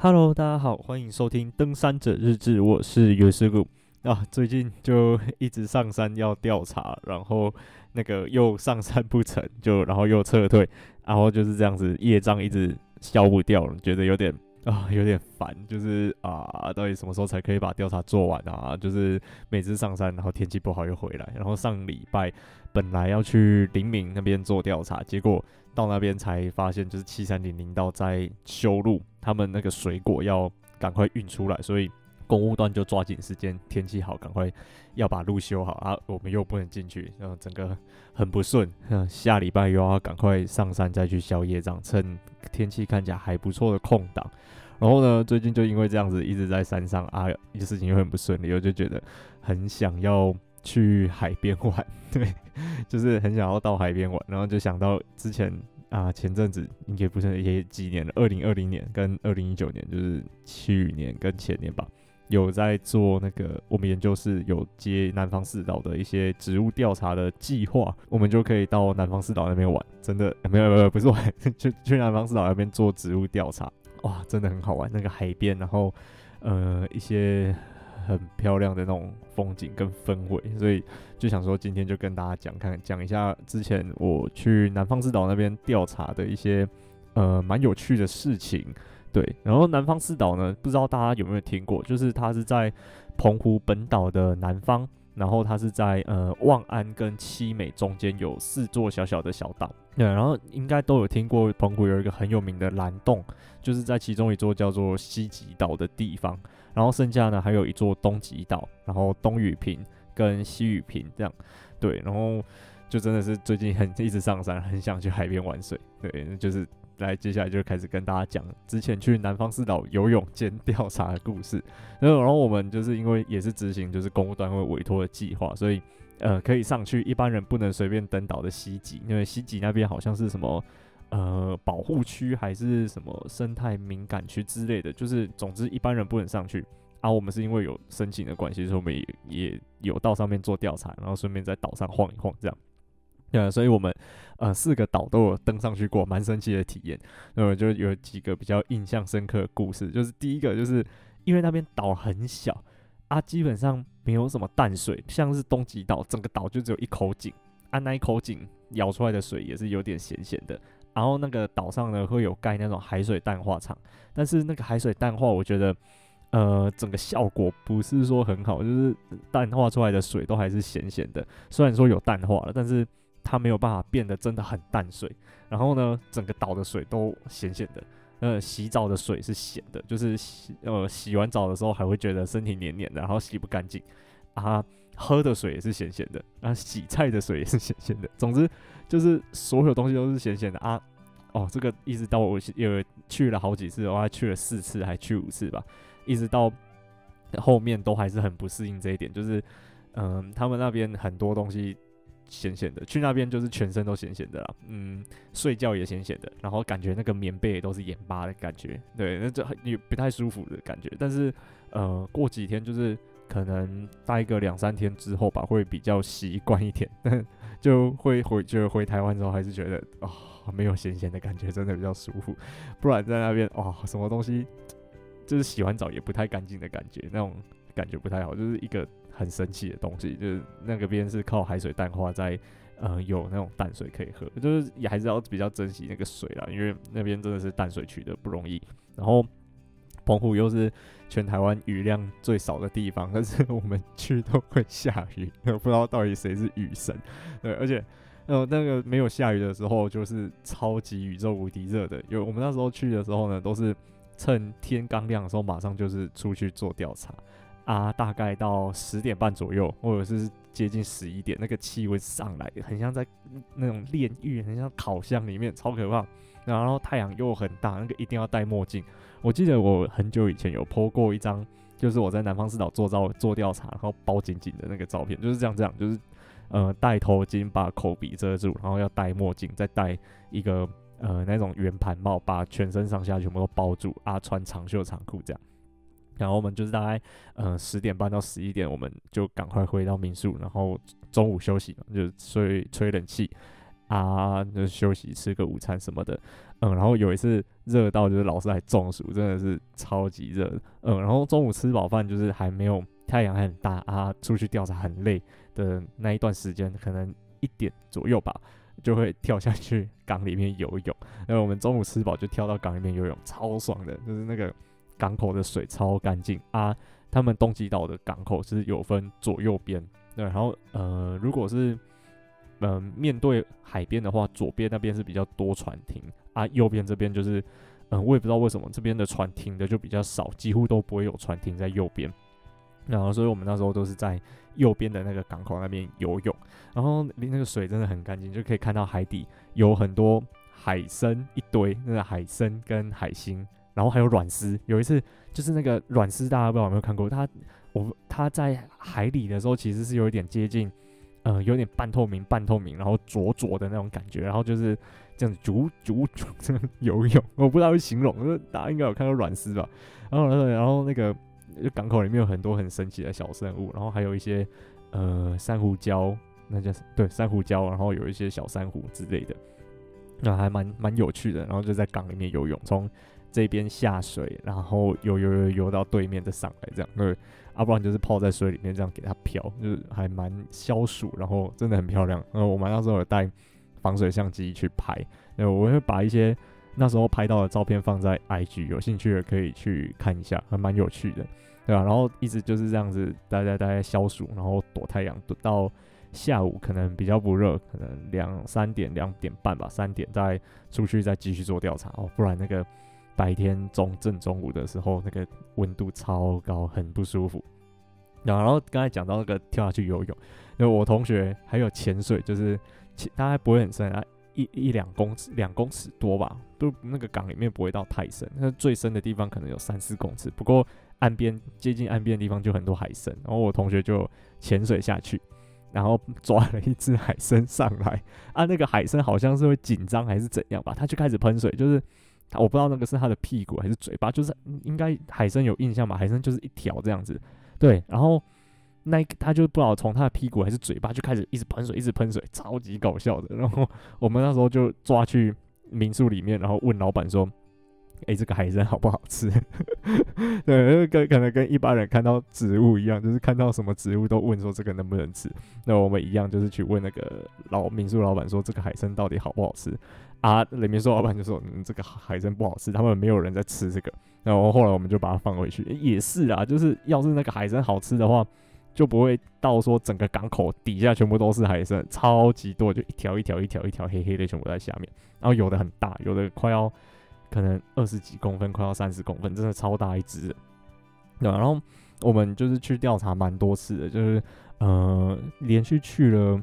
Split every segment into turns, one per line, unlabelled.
Hello，大家好，欢迎收听《登山者日志》，我是尤师傅啊。最近就一直上山要调查，然后那个又上山不成就，然后又撤退，然后就是这样子，业障一直消不掉了，觉得有点啊，有点烦。就是啊，到底什么时候才可以把调查做完啊？就是每次上山，然后天气不好又回来，然后上礼拜本来要去林敏那边做调查，结果到那边才发现，就是七三零零道在修路。他们那个水果要赶快运出来，所以公务段就抓紧时间，天气好，赶快要把路修好啊！我们又不能进去，然后整个很不顺。下礼拜又要赶快上山再去消业障，趁天气看起来还不错的空档。然后呢，最近就因为这样子一直在山上啊，一个事情又很不顺利，我就觉得很想要去海边玩，对，就是很想要到海边玩，然后就想到之前。啊，前阵子应该不是也几年了，二零二零年跟二零一九年，就是去年跟前年吧，有在做那个我们研究室有接南方四岛的一些植物调查的计划，我们就可以到南方四岛那边玩，真的没有没有不是玩，去去南方四岛那边做植物调查，哇，真的很好玩，那个海边，然后呃一些。很漂亮的那种风景跟氛围，所以就想说今天就跟大家讲看讲一下之前我去南方四岛那边调查的一些呃蛮有趣的事情。对，然后南方四岛呢，不知道大家有没有听过，就是它是在澎湖本岛的南方，然后它是在呃望安跟七美中间有四座小小的小岛。对，然后应该都有听过澎湖有一个很有名的蓝洞，就是在其中一座叫做西极岛的地方。然后剩下呢，还有一座东极岛，然后东屿平跟西屿平这样，对，然后就真的是最近很一直上山，很想去海边玩水，对，就是来接下来就开始跟大家讲之前去南方四岛游泳兼调查的故事。然后，然后我们就是因为也是执行就是公务单位委托的计划，所以呃可以上去一般人不能随便登岛的西极，因为西极那边好像是什么。呃，保护区还是什么生态敏感区之类的，就是总之一般人不能上去啊。我们是因为有申请的关系，所以我们也也有到上面做调查，然后顺便在岛上晃一晃这样。对，所以我们呃四个岛都有登上去过，蛮神奇的体验。那么就有几个比较印象深刻的故事，就是第一个就是因为那边岛很小啊，基本上没有什么淡水，像是东极岛，整个岛就只有一口井啊，那一口井舀出来的水也是有点咸咸的。然后那个岛上呢，会有盖那种海水淡化厂，但是那个海水淡化，我觉得，呃，整个效果不是说很好，就是淡化出来的水都还是咸咸的。虽然说有淡化了，但是它没有办法变得真的很淡水。然后呢，整个岛的水都咸咸的。呃，洗澡的水是咸的，就是洗呃洗完澡的时候还会觉得身体黏黏的，然后洗不干净。啊，喝的水也是咸咸的，啊，洗菜的水也是咸咸的。总之。就是所有东西都是咸咸的啊！哦，这个一直到我有去了好几次，我还去了四次，还去五次吧，一直到后面都还是很不适应这一点。就是，嗯，他们那边很多东西咸咸的，去那边就是全身都咸咸的啦。嗯，睡觉也咸咸的，然后感觉那个棉被都是盐巴的感觉，对，那就也不太舒服的感觉。但是，呃，过几天就是可能待个两三天之后吧，会比较习惯一点。就会回，就回台湾之后，还是觉得啊、没有咸咸的感觉，真的比较舒服。不然在那边，哇、什么东西，就是洗完澡也不太干净的感觉，那种感觉不太好，就是一个很神奇的东西。就是那个边是靠海水淡化在，在呃有那种淡水可以喝，就是也还是要比较珍惜那个水啦，因为那边真的是淡水取得不容易。然后。澎湖又是全台湾雨量最少的地方，但是我们去都会下雨，不知道到底谁是雨神。对，而且呃那个没有下雨的时候，就是超级宇宙无敌热的。有我们那时候去的时候呢，都是趁天刚亮的时候，马上就是出去做调查啊，大概到十点半左右，或者是接近十一点，那个气温上来，很像在那种炼狱，很像烤箱里面，超可怕。然后太阳又很大，那个一定要戴墨镜。我记得我很久以前有 po 过一张，就是我在南方四岛做照做调查，然后包紧紧的那个照片，就是这样这样，就是呃戴头巾把口鼻遮住，然后要戴墨镜，再戴一个呃那种圆盘帽，把全身上下全部都包住啊，穿长袖长裤这样。然后我们就是大概呃十点半到十一点，我们就赶快回到民宿，然后中午休息嘛，就吹吹冷气。啊，就休息吃个午餐什么的，嗯，然后有一次热到就是老师还中暑，真的是超级热，嗯，然后中午吃饱饭就是还没有太阳还很大啊，出去调查很累的那一段时间，可能一点左右吧，就会跳下去 港里面游泳，然后我们中午吃饱就跳到港里面游泳，超爽的，就是那个港口的水超干净啊，他们东极岛的港口是有分左右边，对，然后呃，如果是嗯、面对海边的话，左边那边是比较多船停啊，右边这边就是，嗯，我也不知道为什么这边的船停的就比较少，几乎都不会有船停在右边。然后，所以我们那时候都是在右边的那个港口那边游泳，然后那个水真的很干净，就可以看到海底有很多海参一堆，那个海参跟海星，然后还有软丝。有一次就是那个软丝，大家不知道有没有看过？它我它在海里的时候其实是有一点接近。呃，有点半透明，半透明，然后浊浊的那种感觉，然后就是这样子啾啾啾这样游泳，我不知道会形容，大家应该有看到软丝吧？然后，然后那个港口里面有很多很神奇的小生物，然后还有一些呃珊瑚礁，那叫对珊瑚礁，然后有一些小珊瑚之类的，那还蛮蛮有趣的。然后就在港里面游泳，从这边下水，然后游游游游到对面再上来，这样对。要、不然就是泡在水里面这样给它漂，就是还蛮消暑，然后真的很漂亮。然后我们那时候有带防水相机去拍，那我会把一些那时候拍到的照片放在 IG，有兴趣的可以去看一下，还蛮有趣的，对吧、然后一直就是这样子待在待在消暑，然后躲太阳，躲到下午可能比较不热，可能两三点两点半吧，三点再出去再继续做调查哦，不然那个。白天中正中午的时候，那个温度超高，很不舒服。然后刚才讲到那个跳下去游泳，因为我同学还有潜水，就是潜，他不会很深啊，一一两公尺，两公尺多吧，都那个港里面不会到太深，那最深的地方可能有三四公尺。不过岸边接近岸边的地方就很多海参，然后我同学就潜水下去，然后抓了一只海参上来，啊，那个海参好像是会紧张还是怎样吧，他就开始喷水，就是。我不知道那个是他的屁股还是嘴巴，就是应该海参有印象吧？海参就是一条这样子，对。然后那他就不知道从他的屁股还是嘴巴就开始一直喷水，一直喷水，超级搞笑的。然后我们那时候就抓去民宿里面，然后问老板说：“诶，这个海参好不好吃？” 对，跟可能跟一般人看到植物一样，就是看到什么植物都问说这个能不能吃。那我们一样就是去问那个老民宿老板说：“这个海参到底好不好吃？”啊，里面说老板就说，嗯，这个海参不好吃，他们没有人在吃这个。然后后来我们就把它放回去，也是啊，就是要是那个海参好吃的话，就不会到说整个港口底下全部都是海参，超级多，就一条一条一条一条黑黑的全部在下面。然后有的很大，有的快要可能二十几公分，快要三十公分，真的超大一只。对，然后我们就是去调查蛮多次的，就是呃连续去了。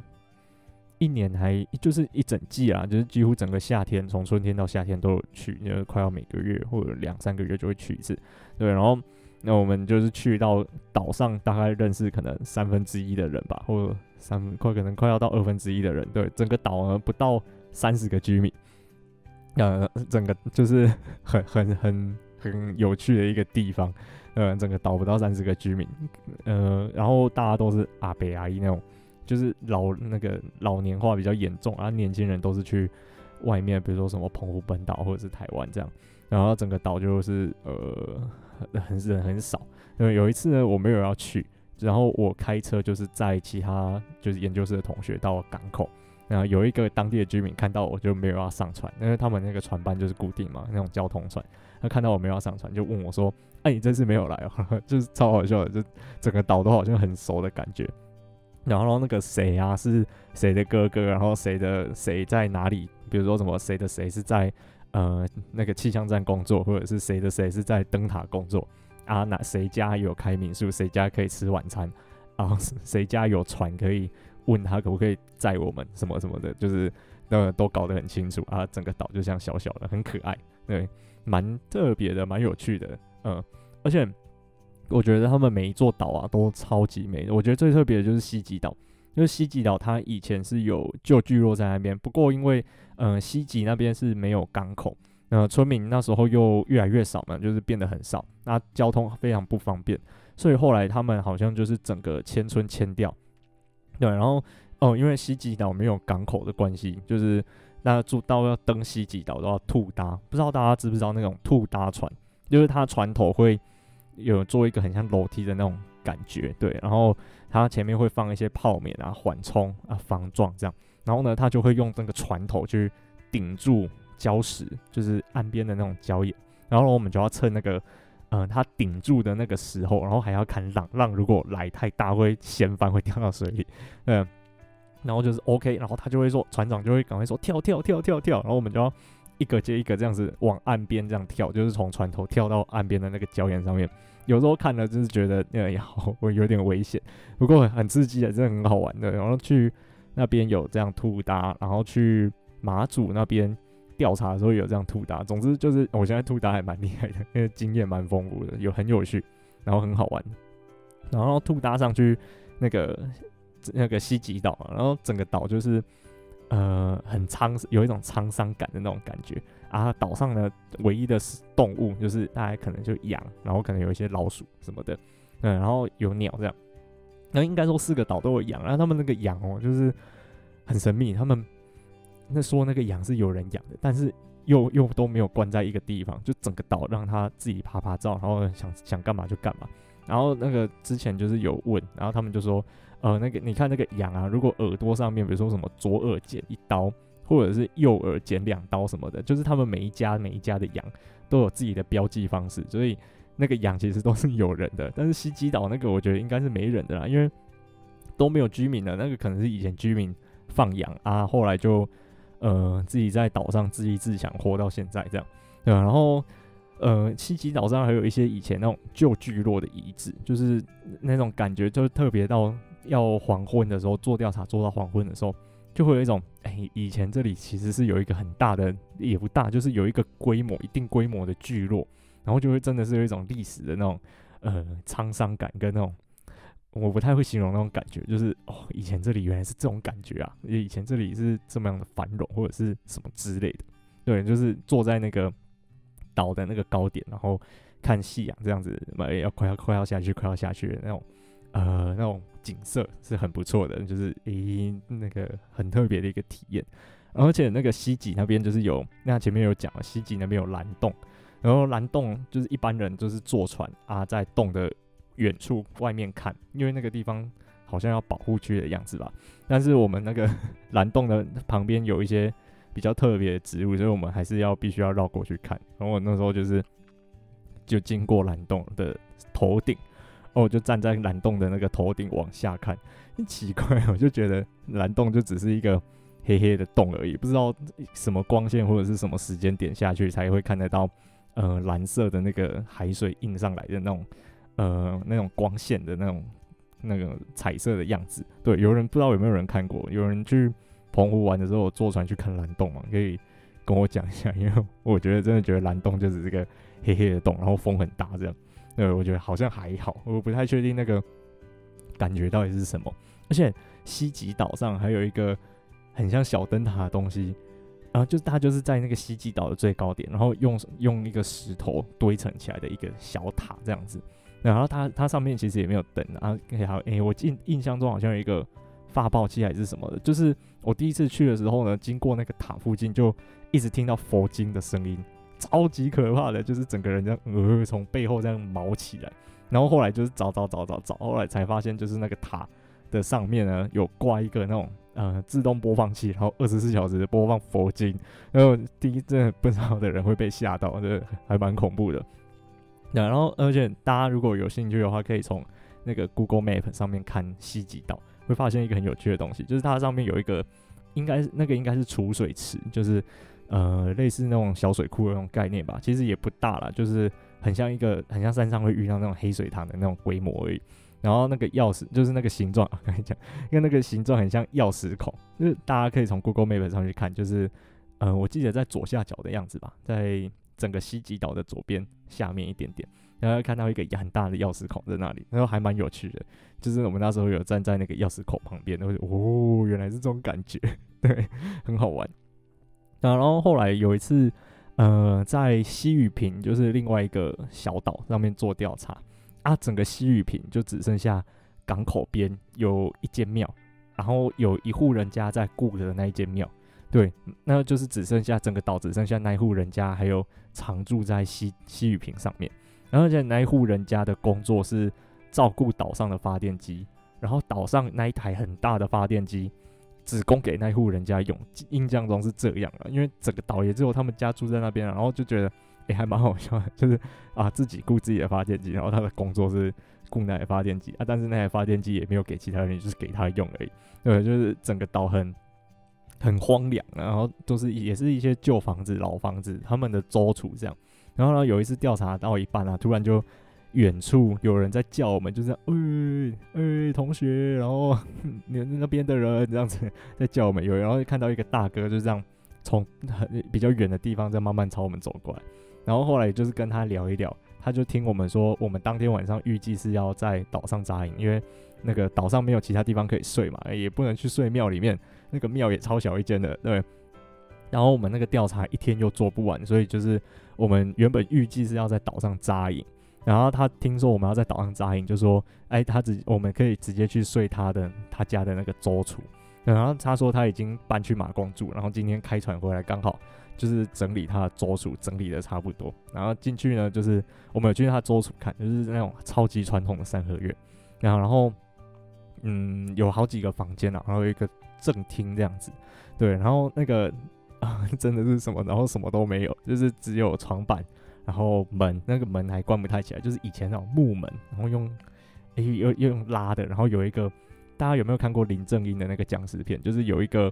一年还就是一整季啊，就是几乎整个夏天，从春天到夏天都有去，因为快要每个月或者两三个月就会去一次。对，然后那我们就是去到岛上，大概认识可能三分之一的人吧，或者三快可能快要到二分之一的人。对，整个岛呢不到三十个居民，呃，整个就是很很很很有趣的一个地方。呃，整个岛不到三十个居民，呃，然后大家都是阿伯阿姨那种。就是老那个老年化比较严重啊，年轻人都是去外面，比如说什么澎湖本岛或者是台湾这样，然后整个岛就是呃很人很少。因为有一次呢，我没有要去，然后我开车就是载其他就是研究室的同学到港口，然后有一个当地的居民看到我就没有要上船，因为他们那个船班就是固定嘛，那种交通船，他看到我没有要上船，就问我说：“哎，你这次没有来哦？” 就是超好笑的，就整个岛都好像很熟的感觉。然后那个谁啊，是谁的哥哥？然后谁的谁在哪里？比如说什么谁的谁是在呃那个气象站工作，或者是谁的谁是在灯塔工作啊？哪谁家有开民宿？谁家可以吃晚餐？啊，谁家有船可以问他可不可以载我们？什么什么的，就是那都搞得很清楚啊。整个岛就像小小的，很可爱，对，蛮特别的，蛮有趣的，嗯，而且。我觉得他们每一座岛啊都超级美。我觉得最特别的就是西极岛，因为西极岛它以前是有旧聚落在那边，不过因为嗯、西极那边是没有港口，呃村民那时候又越来越少嘛，就是变得很少，那交通非常不方便，所以后来他们好像就是整个迁村迁掉，对，然后哦，因为西吉岛没有港口的关系，就是那住到要登西吉岛都要吐搭，不知道大家知不知道那种吐搭船，就是它船头会有做一个很像楼梯的那种感觉，对，然后它前面会放一些泡棉啊、缓冲啊、防撞这样，然后呢，它就会用那个船头去顶住礁石，就是岸边的那种礁岩，然后我们就要趁那个。嗯，它顶住的那个时候，然后还要看浪，浪如果来太大会掀翻，会掉到水里。嗯，然后就是 OK，然后他就会说，船长就会赶快说跳跳跳跳跳，然后我们就要一个接一个这样子往岸边这样跳，就是从船头跳到岸边的那个礁岩上面。有时候看了就是觉得，哎呀，我有点危险，不过很刺激的，真的很好玩的。然后去那边有这样吐搭，然后去马祖那边。调查的时候有这样吐搭，总之就是我现在吐搭还蛮厉害的，因为经验蛮丰富的，有很有趣，然后很好玩。然后吐搭上去那个那个西吉岛，然后整个岛就是呃很沧，有一种沧桑感的那种感觉啊。岛上呢唯一的动物就是大概可能就羊，然后可能有一些老鼠什么的，嗯，然后有鸟这样。那应该说四个岛都有羊，然后他们那个羊哦就是很神秘，他们。那说那个羊是有人养的，但是又又都没有关在一个地方，就整个岛让它自己趴趴照，然后想想干嘛就干嘛。然后那个之前就是有问，然后他们就说，呃，那个你看那个羊啊，如果耳朵上面比如说什么左耳剪一刀，或者是右耳剪两刀什么的，就是他们每一家每一家的羊都有自己的标记方式，所以那个羊其实都是有人的。但是西吉岛那个我觉得应该是没人的啦，因为都没有居民的，那个可能是以前居民放羊啊，后来就。呃，自己在岛上自立自强，活到现在这样，对吧？然后，呃，西吉岛上还有一些以前那种旧聚落的遗址，就是那种感觉，就特别到要黄昏的时候做调查，做到黄昏的时候，就会有一种，哎、以前这里其实是有一个很大的，也不大，就是有一个规模、一定规模的聚落，然后就会真的是有一种历史的那种，呃，沧桑感跟那种。我不太会形容那种感觉，就是哦，以前这里原来是这种感觉啊，以前这里是这么样的繁荣或者是什么之类的，对，就是坐在那个岛的那个高点，然后看夕阳这样子，哎要快要快要下去，快要下去的那种，呃，那种景色是很不错的，就是诶，那个很特别的一个体验，而且那个西吉那边就是有，那前面有讲了，西吉那边有蓝洞，然后蓝洞就是一般人就是坐船啊，在洞的。远处外面看，因为那个地方好像要保护区的样子吧。但是我们那个 蓝洞的旁边有一些比较特别的植物，所以我们还是要必须要绕过去看。然后我那时候就是就经过蓝洞的头顶，哦，我就站在蓝洞的那个头顶往下看。很奇怪，我就觉得蓝洞就只是一个黑黑的洞而已，不知道什么光线或者是什么时间点下去才会看得到，呃，蓝色的那个海水映上来的那种。呃，那种光线的那种那个彩色的样子，对，有人不知道有没有人看过？有人去澎湖玩的时候坐船去看蓝洞吗？可以跟我讲一下，因为我觉得真的觉得蓝洞就是这个黑黑的洞，然后风很大这样。对，我觉得好像还好，我不太确定那个感觉到底是什么。而且西极岛上还有一个很像小灯塔的东西，然后就是它就是在那个西极岛的最高点，然后用用一个石头堆成起来的一个小塔这样子。然后它它上面其实也没有灯啊，还有诶，我印印象中好像有一个发报器还是什么的，就是我第一次去的时候呢，经过那个塔附近，就一直听到佛经的声音，超级可怕的，就是整个人这样呃从背后这样毛起来，然后后来就是找找找找找，后来才发现就是那个塔的上面呢有挂一个那种呃自动播放器，然后二十四小时播放佛经，然后第一真的不知道的人会被吓到，这还蛮恐怖的。然后，而且大家如果有兴趣的话，可以从那个 Google Map 上面看西吉岛，会发现一个很有趣的东西，就是它上面有一个，应该是那个应该是储水池，就是呃类似那种小水库的那种概念吧。其实也不大啦，就是很像一个很像山上会遇到那种黑水塘的那种规模而已。然后那个钥匙就是那个形状，我跟你讲，因为那个形状很像钥匙孔，就是大家可以从 Google Map 上去看，就是呃我记得在左下角的样子吧，在。整个西极岛的左边下面一点点，然后看到一个很大的钥匙孔在那里，然后还蛮有趣的。就是我们那时候有站在那个钥匙孔旁边，然后就哦，原来是这种感觉，对，很好玩。然后后来有一次，呃，在西雨坪，就是另外一个小岛上面做调查啊，整个西雨坪就只剩下港口边有一间庙，然后有一户人家在雇的那一间庙，对，那就是只剩下整个岛只剩下那一户人家还有常住在西西雨坪上面，然后而且那一户人家的工作是照顾岛上的发电机，然后岛上那一台很大的发电机只供给那户人家用，印象中是这样啊，因为整个岛也只有他们家住在那边，然后就觉得也还蛮好笑的，就是啊自己顾自己的发电机，然后他的工作是。供那台发电机啊，但是那台发电机也没有给其他人，就是给他用而已。对，就是整个岛很很荒凉，然后都是也是一些旧房子、老房子，他们的周处这样。然后呢，有一次调查到一半啊，突然就远处有人在叫我们，就是哎哎同学，然后你那边的人这样子在叫我们，有然后看到一个大哥就这样从很比较远的地方在慢慢朝我们走过来，然后后来就是跟他聊一聊。他就听我们说，我们当天晚上预计是要在岛上扎营，因为那个岛上没有其他地方可以睡嘛，也不能去睡庙里面，那个庙也超小一间的，对。然后我们那个调查一天又做不完，所以就是我们原本预计是要在岛上扎营，然后他听说我们要在岛上扎营，就说，哎，他直我们可以直接去睡他的他家的那个周处，然后他说他已经搬去马公住，然后今天开船回来刚好。就是整理他的周处，整理的差不多，然后进去呢，就是我们有去他周处看，就是那种超级传统的三合院，然后然后嗯，有好几个房间啊，然后有一个正厅这样子，对，然后那个啊，真的是什么，然后什么都没有，就是只有床板，然后门，那个门还关不太起来，就是以前那种木门，然后用诶又又用拉的，然后有一个，大家有没有看过林正英的那个僵尸片？就是有一个。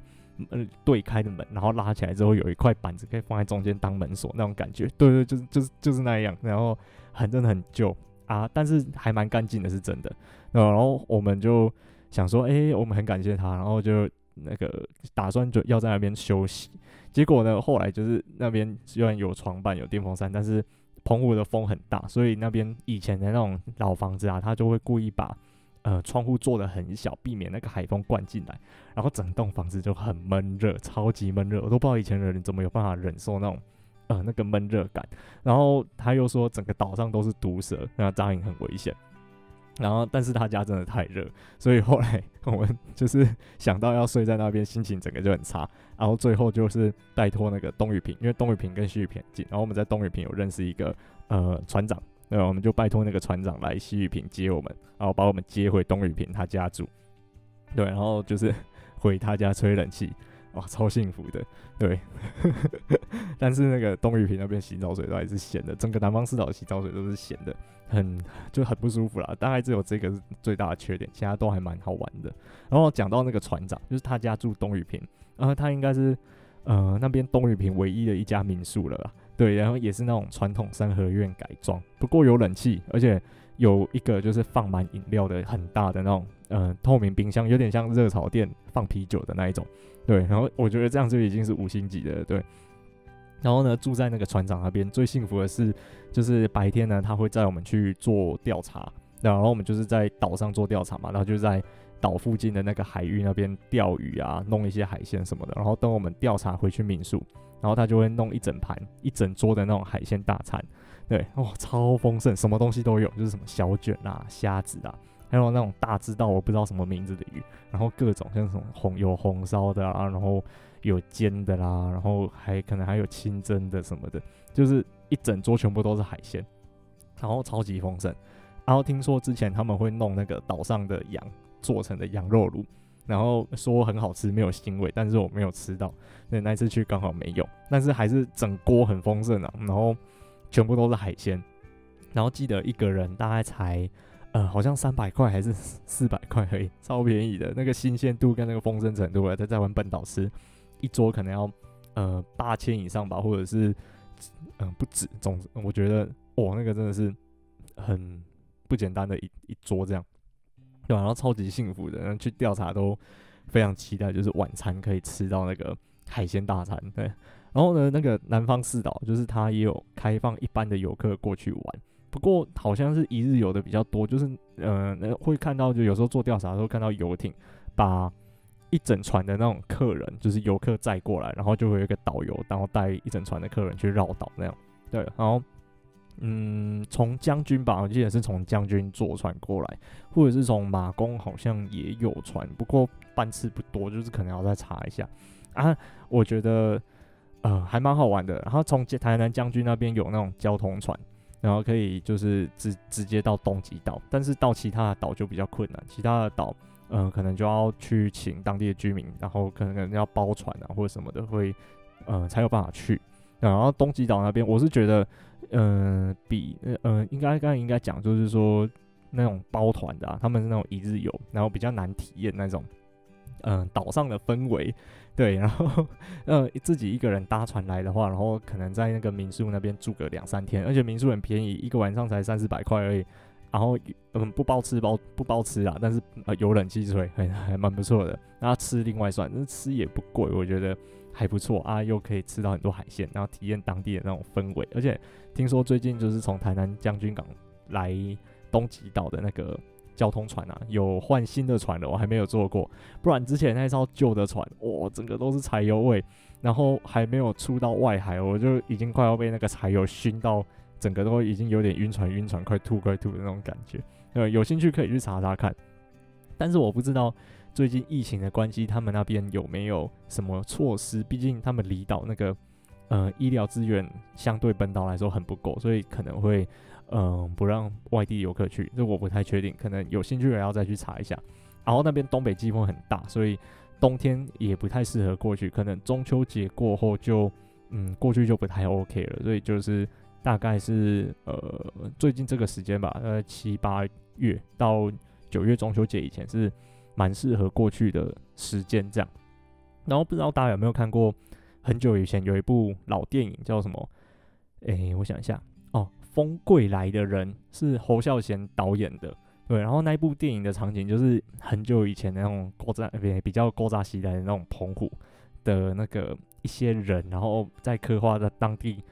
呃，对开的门，然后拉起来之后有一块板子可以放在中间当门锁那种感觉，对对，就是就是就是那样，然后很真的很旧啊，但是还蛮干净的，是真的。然后我们就想说，哎，我们很感谢他，然后就那个打算就要在那边休息。结果呢，后来就是那边虽然有床板有电风扇，但是澎湖的风很大，所以那边以前的那种老房子啊，他就会故意把。呃，窗户做的很小，避免那个海风灌进来，然后整栋房子就很闷热，超级闷热，我都不知道以前的人怎么有办法忍受那种呃那个闷热感。然后他又说整个岛上都是毒蛇，那扎营很危险。然后，但是他家真的太热，所以后来我们就是想到要睡在那边，心情整个就很差。然后最后就是拜托那个东雨平，因为东雨平跟西屿坪近，然后我们在东雨平有认识一个呃船长。对，我们就拜托那个船长来西雨平接我们，然后把我们接回东雨平他家住。对，然后就是回他家吹冷气，哇，超幸福的。对，但是那个东雨坪那边洗澡水都还是咸的，整个南方四岛的洗澡水都是咸的，很就很不舒服啦。大概只有这个是最大的缺点，其他都还蛮好玩的。然后讲到那个船长，就是他家住东雨坪，然后他应该是呃那边东雨坪唯一的一家民宿了啦。对，然后也是那种传统三合院改装，不过有冷气，而且有一个就是放满饮料的很大的那种，嗯、透明冰箱，有点像热炒店放啤酒的那一种。对，然后我觉得这样就已经是五星级的。对，然后呢，住在那个船长那边，最幸福的是，就是白天呢，他会带我们去做调查，然后我们就是在岛上做调查嘛，然后就在岛附近的那个海域那边钓鱼啊，弄一些海鲜什么的，然后等我们调查回去民宿。然后他就会弄一整盘、一整桌的那种海鲜大餐，对，哇，超丰盛，什么东西都有，就是什么小卷啊、虾子啊，还有那种大只到我不知道什么名字的鱼，然后各种像什么红有红烧的啊，然后有煎的啦，然后还可能还有清蒸的什么的，就是一整桌全部都是海鲜，然后超级丰盛。然后听说之前他们会弄那个岛上的羊做成的羊肉炉。然后说很好吃，没有腥味，但是我没有吃到。那那次去刚好没有，但是还是整锅很丰盛啊。然后全部都是海鲜，然后记得一个人大概才呃好像三百块还是四百块而已，超便宜的。那个新鲜度跟那个丰盛程度，在在湾本岛吃一桌可能要呃八千以上吧，或者是嗯、不止。总我觉得哇，那个真的是很不简单的一一桌这样。对，然后超级幸福的，然后去调查都非常期待，就是晚餐可以吃到那个海鲜大餐。对，然后呢，那个南方四岛就是它也有开放一般的游客过去玩，不过好像是一日游的比较多，就是嗯、呃，会看到就有时候做调查的时候看到游艇把一整船的那种客人，就是游客载过来，然后就会有一个导游，然后带一整船的客人去绕岛那样。对，然后嗯，从将军吧，我记得是从将军坐船过来，或者是从马公好像也有船，不过班次不多，就是可能要再查一下啊。我觉得呃还蛮好玩的。然后从台南将军那边有那种交通船，然后可以就是直直接到东极岛，但是到其他的岛就比较困难，其他的岛、呃、可能就要去请当地的居民，然后可能可能要包船啊或者什么的会呃才有办法去。然后东极岛那边我是觉得。嗯、呃，比呃，应该刚刚应该讲，就是说那种包团的、啊，他们是那种一日游，然后比较难体验那种，嗯、呃，岛上的氛围，对，然后呃自己一个人搭船来的话，然后可能在那个民宿那边住个两三天，而且民宿很便宜，一个晚上才三四百块而已，然后嗯不包吃包不包吃啊，但是呃有冷气吹，还还蛮不错的，然后吃另外算，那吃也不贵，我觉得。还不错啊，又可以吃到很多海鲜，然后体验当地的那种氛围。而且听说最近就是从台南将军港来东极岛的那个交通船啊，有换新的船了，我还没有坐过。不然之前那艘旧的船，哇，整个都是柴油味，然后还没有出到外海，我就已经快要被那个柴油熏到，整个都已经有点晕船，晕船快吐快吐的那种感觉。呃，有兴趣可以去查查看，但是我不知道。最近疫情的关系，他们那边有没有什么措施？毕竟他们离岛那个，呃，医疗资源相对本岛来说很不够，所以可能会，嗯、不让外地游客去。这我不太确定，可能有兴趣的人要再去查一下。然后那边东北季风很大，所以冬天也不太适合过去。可能中秋节过后就，嗯，过去就不太 OK 了。所以就是大概是呃最近这个时间吧，呃七八月到九月中秋节以前是。蛮适合过去的时间这样，然后不知道大家有没有看过，很久以前有一部老电影叫什么？诶，我想一下，《风归来的人》是侯孝贤导演的，对。然后那一部电影的场景就是很久以前那种古早，比较古早时代的那种澎湖的那个一些人，然后在刻画的当地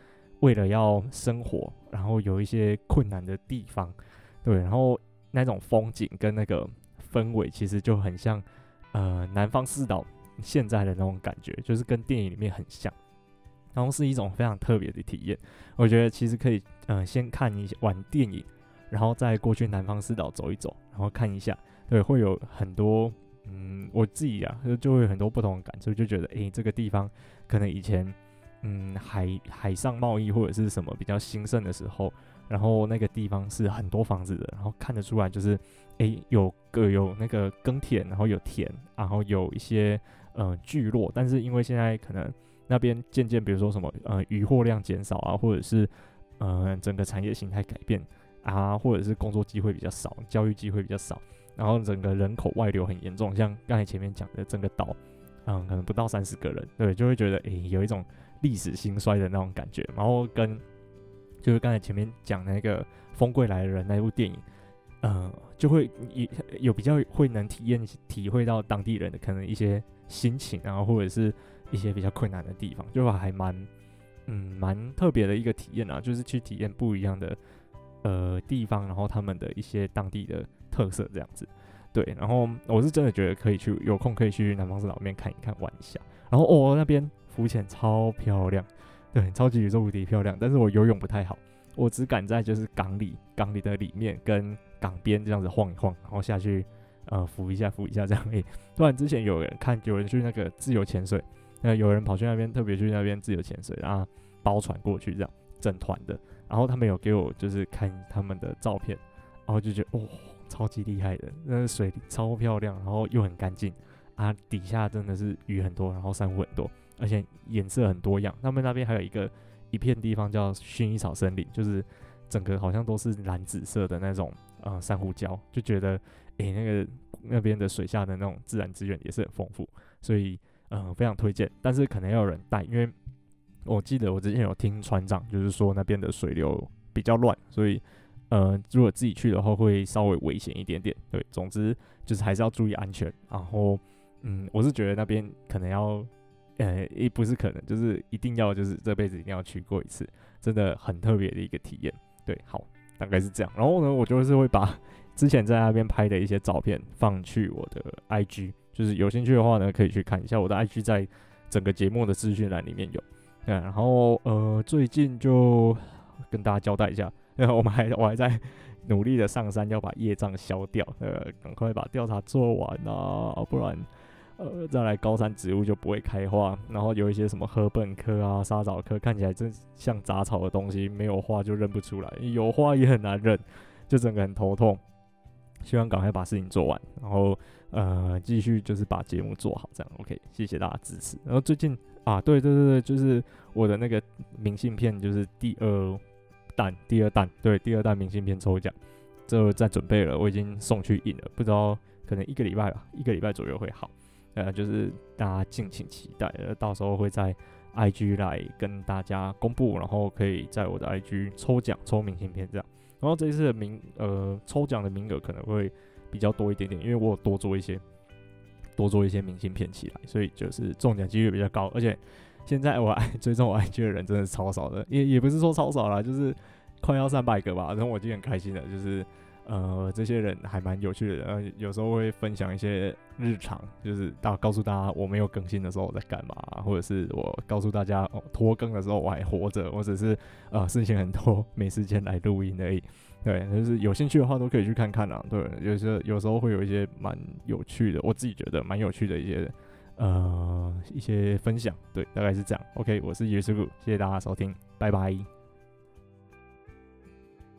为了要生活，然后有一些困难的地方，对。然后那种风景跟那个。氛围其实就很像，呃，南方四岛现在的那种感觉，就是跟电影里面很像，然后是一种非常特别的体验。我觉得其实可以，呃，先看一晚电影，然后再过去南方四岛走一走，然后看一下，对，会有很多，嗯，我自己啊，就会有很多不同的感受，就觉得，诶，这个地方可能以前，嗯，海海上贸易或者是什么比较兴盛的时候。然后那个地方是很多房子的，然后看得出来就是，诶，有个有那个耕田，然后有田，然后有一些呃聚落，但是因为现在可能那边渐渐，比如说什么呃渔获量减少啊，或者是呃整个产业形态改变啊，或者是工作机会比较少，教育机会比较少，然后整个人口外流很严重，像刚才前面讲的整个岛，嗯，可能不到三十个人，对，就会觉得诶有一种历史兴衰的那种感觉，然后跟。就是刚才前面讲那个《风归来的人》那部电影，呃，就会有有比较会能体验体会到当地人的可能一些心情，然后或者是一些比较困难的地方，就还蛮嗯蛮特别的一个体验啊，就是去体验不一样的呃地方，然后他们的一些当地的特色这样子。对，然后我是真的觉得可以去，有空可以去南方四岛面看一看玩一下，然后哦那边浮潜超漂亮。对，超级宇宙无敌漂亮，但是我游泳不太好，我只敢在就是港里，港里的里面跟港边这样子晃一晃，然后下去，呃，浮一下，浮一下这样。诶、突然之前有人看，有人去那个自由潜水，那，有人跑去那边，特别去那边自由潜水，然后包船过去这样，整团的，然后他们有给我就是看他们的照片，然后就觉得哦，超级厉害的，那个水超漂亮，然后又很干净，啊，底下真的是鱼很多，然后珊瑚很多。而且颜色很多样，他们那边还有一个一片地方叫薰衣草森林，就是整个好像都是蓝紫色的那种呃珊瑚礁，就觉得诶、那个那边的水下的那种自然资源也是很丰富，所以嗯、非常推荐，但是可能要有人带，因为我记得我之前有听船长就是说那边的水流比较乱，所以呃如果自己去的话会稍微危险一点点，对，总之就是还是要注意安全，然后嗯我是觉得那边可能要。呃，也不是可能，就是一定要，就是这辈子一定要去过一次，真的很特别的一个体验。对，好，大概是这样。然后呢，我就是会把之前在那边拍的一些照片放去我的 IG，就是有兴趣的话呢，可以去看一下我的 IG，在整个节目的资讯栏里面有。对，然后呃，最近就跟大家交代一下，然 后我们还我还在 努力的上山，要把业障消掉，呃，赶快把调查做完啊，不然呃再来高山植物就不会开花。然后有一些什么禾本科啊、莎草科，看起来真像杂草的东西，没有花就认不出来，有花也很难认，就整个很头痛。希望赶快把事情做完，然后呃继续就是把节目做好，这样 OK，谢谢大家支持。然后最近啊，对对对对，就是我的那个明信片，就是第二弹，第二弹，对，第二弹明信片抽奖，这在准备了，我已经送去印了，不知道可能一个礼拜吧，一个礼拜左右会好。呃，就是大家敬请期待，呃，到时候会在 IG 来跟大家公布，然后可以在我的 IG 抽奖抽明信片这样。然后这一次的名呃抽奖的名额可能会比较多一点点，因为我有多做一些多做一些明信片起来，所以就是中奖几率比较高。而且现在我爱 追踪我 IG 的人真的是超少的，也也不是说超少啦，就是快要三百个吧。然后我就很开心的，就是。呃，这些人还蛮有趣的，然后有时候会分享一些日常，就是大告诉大家我没有更新的时候我在干嘛，或者是我告诉大家哦拖更的时候我还活着，我只是呃事情很多没时间来录音而已。对，就是有兴趣的话都可以去看看啊。对，有时有时候会有一些蛮有趣的，我自己觉得蛮有趣的一些呃一些分享。对，大概是这样。OK，我是耶稣，谢谢大家收听，拜拜。